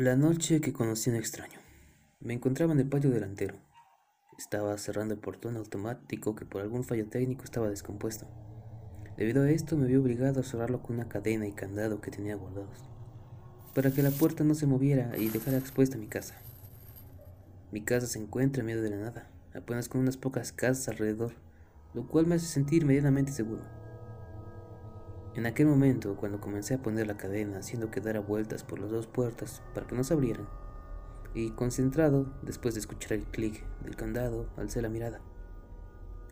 La noche que conocí a un extraño. Me encontraba en el patio delantero. Estaba cerrando el portón automático que por algún fallo técnico estaba descompuesto. Debido a esto me vi obligado a cerrarlo con una cadena y candado que tenía guardados, para que la puerta no se moviera y dejara expuesta mi casa. Mi casa se encuentra en medio de la nada, apenas con unas pocas casas alrededor, lo cual me hace sentir medianamente seguro. En aquel momento, cuando comencé a poner la cadena, haciendo que diera vueltas por las dos puertas para que no se abrieran, y concentrado, después de escuchar el clic del candado, alcé la mirada.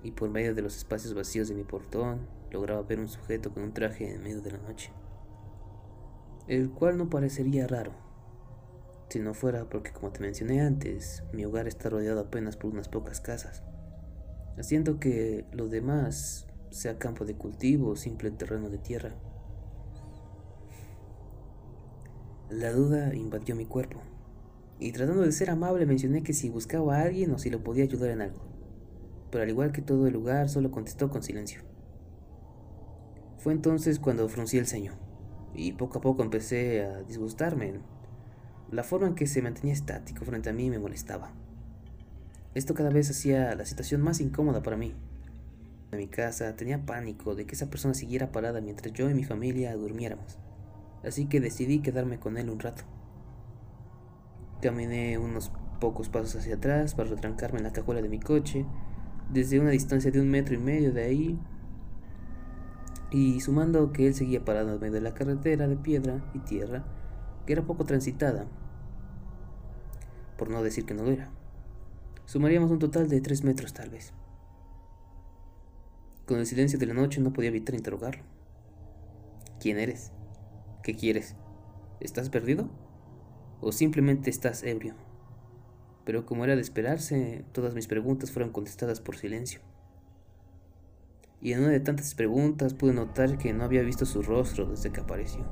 Y por medio de los espacios vacíos de mi portón, lograba ver un sujeto con un traje en medio de la noche, el cual no parecería raro, si no fuera porque, como te mencioné antes, mi hogar está rodeado apenas por unas pocas casas, haciendo que los demás sea campo de cultivo o simple terreno de tierra. La duda invadió mi cuerpo, y tratando de ser amable mencioné que si buscaba a alguien o si lo podía ayudar en algo, pero al igual que todo el lugar solo contestó con silencio. Fue entonces cuando fruncí el ceño, y poco a poco empecé a disgustarme. La forma en que se mantenía estático frente a mí me molestaba. Esto cada vez hacía la situación más incómoda para mí. En mi casa tenía pánico de que esa persona siguiera parada mientras yo y mi familia durmiéramos, así que decidí quedarme con él un rato. Caminé unos pocos pasos hacia atrás para retrancarme en la cajuela de mi coche, desde una distancia de un metro y medio de ahí, y sumando que él seguía parado en medio de la carretera de piedra y tierra, que era poco transitada, por no decir que no lo era. Sumaríamos un total de tres metros tal vez. Con el silencio de la noche no podía evitar interrogarlo. ¿Quién eres? ¿Qué quieres? ¿Estás perdido? ¿O simplemente estás ebrio? Pero como era de esperarse, todas mis preguntas fueron contestadas por silencio. Y en una de tantas preguntas pude notar que no había visto su rostro desde que apareció.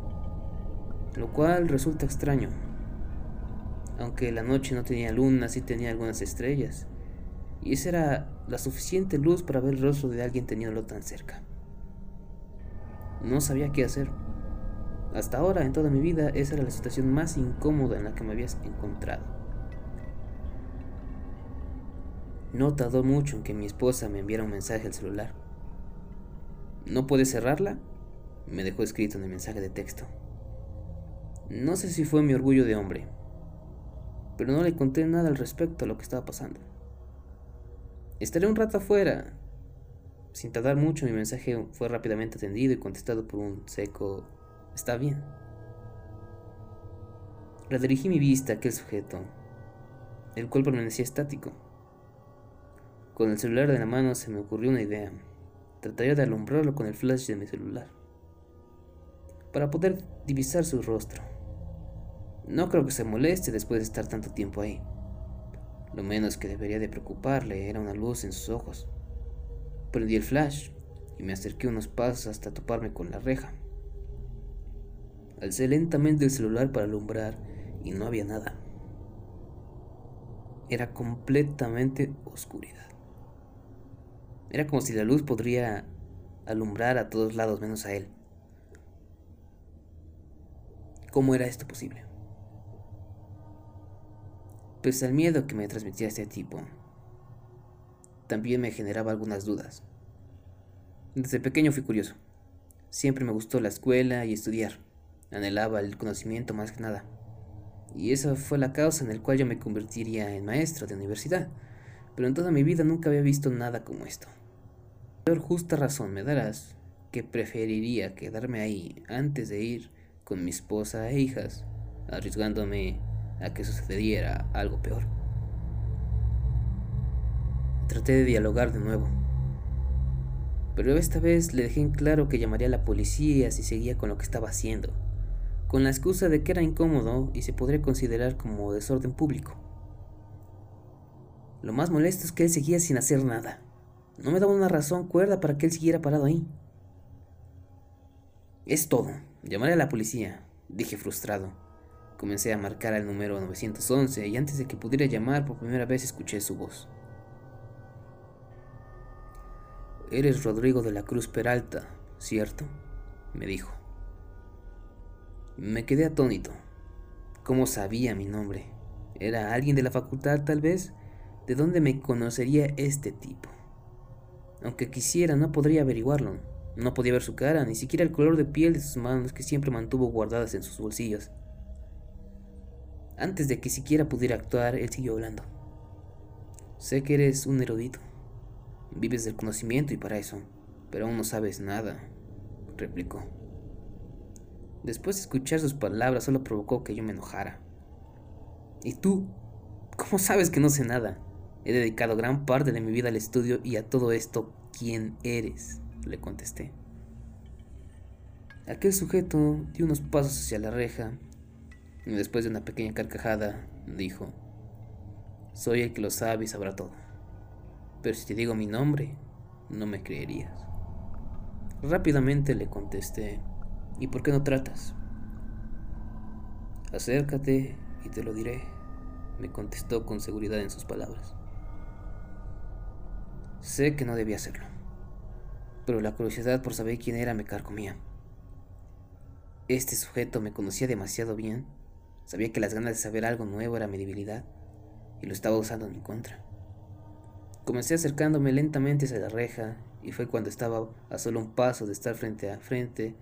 Lo cual resulta extraño. Aunque la noche no tenía luna, sí tenía algunas estrellas y esa era la suficiente luz para ver el rostro de alguien teniéndolo tan cerca. No sabía qué hacer. Hasta ahora, en toda mi vida, esa era la situación más incómoda en la que me habías encontrado. No tardó mucho en que mi esposa me enviara un mensaje al celular. ¿No puedes cerrarla? Me dejó escrito en el mensaje de texto. No sé si fue mi orgullo de hombre, pero no le conté nada al respecto a lo que estaba pasando. Estaré un rato afuera. Sin tardar mucho, mi mensaje fue rápidamente atendido y contestado por un seco Está bien. Redirigí mi vista a aquel sujeto, el cual permanecía estático. Con el celular de la mano se me ocurrió una idea. Trataría de alumbrarlo con el flash de mi celular, para poder divisar su rostro. No creo que se moleste después de estar tanto tiempo ahí. Lo menos que debería de preocuparle era una luz en sus ojos. Prendí el flash y me acerqué unos pasos hasta toparme con la reja. Alcé lentamente el celular para alumbrar y no había nada. Era completamente oscuridad. Era como si la luz podría alumbrar a todos lados menos a él. ¿Cómo era esto posible? Pese al miedo que me transmitía este tipo, también me generaba algunas dudas. Desde pequeño fui curioso. Siempre me gustó la escuela y estudiar. Anhelaba el conocimiento más que nada. Y esa fue la causa en la cual yo me convertiría en maestro de universidad. Pero en toda mi vida nunca había visto nada como esto. Por justa razón me darás que preferiría quedarme ahí antes de ir con mi esposa e hijas, arriesgándome a que sucediera algo peor. Traté de dialogar de nuevo, pero esta vez le dejé en claro que llamaría a la policía si seguía con lo que estaba haciendo, con la excusa de que era incómodo y se podría considerar como desorden público. Lo más molesto es que él seguía sin hacer nada. No me daba una razón cuerda para que él siguiera parado ahí. Es todo. Llamaré a la policía, dije frustrado. Comencé a marcar al número 911 y antes de que pudiera llamar por primera vez escuché su voz. Eres Rodrigo de la Cruz Peralta, ¿cierto? me dijo. Me quedé atónito. ¿Cómo sabía mi nombre? ¿Era alguien de la facultad tal vez? ¿De dónde me conocería este tipo? Aunque quisiera, no podría averiguarlo. No podía ver su cara, ni siquiera el color de piel de sus manos que siempre mantuvo guardadas en sus bolsillos. Antes de que siquiera pudiera actuar, él siguió hablando. Sé que eres un erudito. Vives del conocimiento y para eso, pero aún no sabes nada, replicó. Después de escuchar sus palabras solo provocó que yo me enojara. ¿Y tú? ¿Cómo sabes que no sé nada? He dedicado gran parte de mi vida al estudio y a todo esto, ¿quién eres? le contesté. Aquel sujeto dio unos pasos hacia la reja y después de una pequeña carcajada dijo, soy el que lo sabe y sabrá todo. Pero si te digo mi nombre, no me creerías. Rápidamente le contesté, ¿y por qué no tratas? Acércate y te lo diré, me contestó con seguridad en sus palabras. Sé que no debía hacerlo, pero la curiosidad por saber quién era me carcomía. Este sujeto me conocía demasiado bien, sabía que las ganas de saber algo nuevo era mi debilidad y lo estaba usando en mi contra. Comencé acercándome lentamente hacia la reja y fue cuando estaba a solo un paso de estar frente a frente,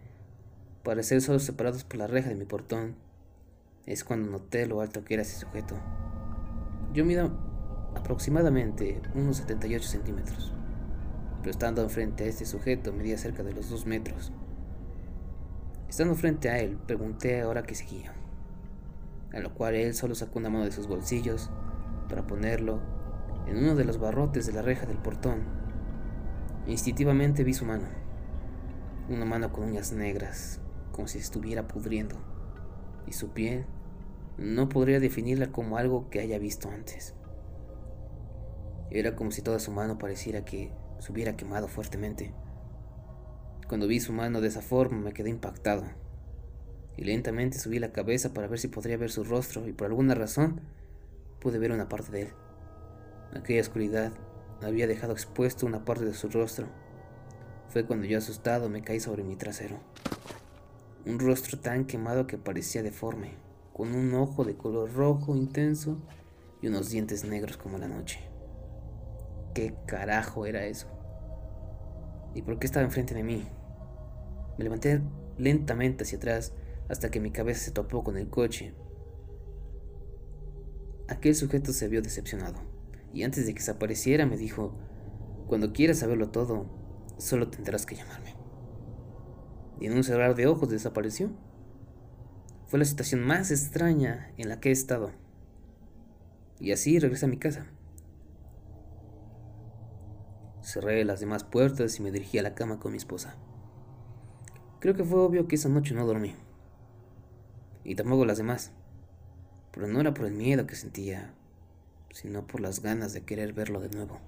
para ser solo separados por la reja de mi portón, es cuando noté lo alto que era ese sujeto. Yo mido aproximadamente unos 78 centímetros, pero estando frente a este sujeto medía cerca de los 2 metros. Estando frente a él, pregunté ahora qué seguía, a lo cual él solo sacó una mano de sus bolsillos para ponerlo en uno de los barrotes de la reja del portón. Instintivamente vi su mano, una mano con uñas negras, como si estuviera pudriendo, y su piel no podría definirla como algo que haya visto antes. Era como si toda su mano pareciera que se hubiera quemado fuertemente. Cuando vi su mano de esa forma me quedé impactado, y lentamente subí la cabeza para ver si podría ver su rostro, y por alguna razón pude ver una parte de él. Aquella oscuridad había dejado expuesto una parte de su rostro. Fue cuando yo asustado me caí sobre mi trasero. Un rostro tan quemado que parecía deforme, con un ojo de color rojo intenso y unos dientes negros como la noche. ¿Qué carajo era eso? ¿Y por qué estaba enfrente de mí? Me levanté lentamente hacia atrás hasta que mi cabeza se topó con el coche. Aquel sujeto se vio decepcionado y antes de que desapareciera me dijo, cuando quieras saberlo todo, solo tendrás que llamarme. Y en un cerrar de ojos desapareció. Fue la situación más extraña en la que he estado. Y así regresé a mi casa. Cerré las demás puertas y me dirigí a la cama con mi esposa. Creo que fue obvio que esa noche no dormí. Y tampoco las demás. Pero no era por el miedo que sentía, sino por las ganas de querer verlo de nuevo.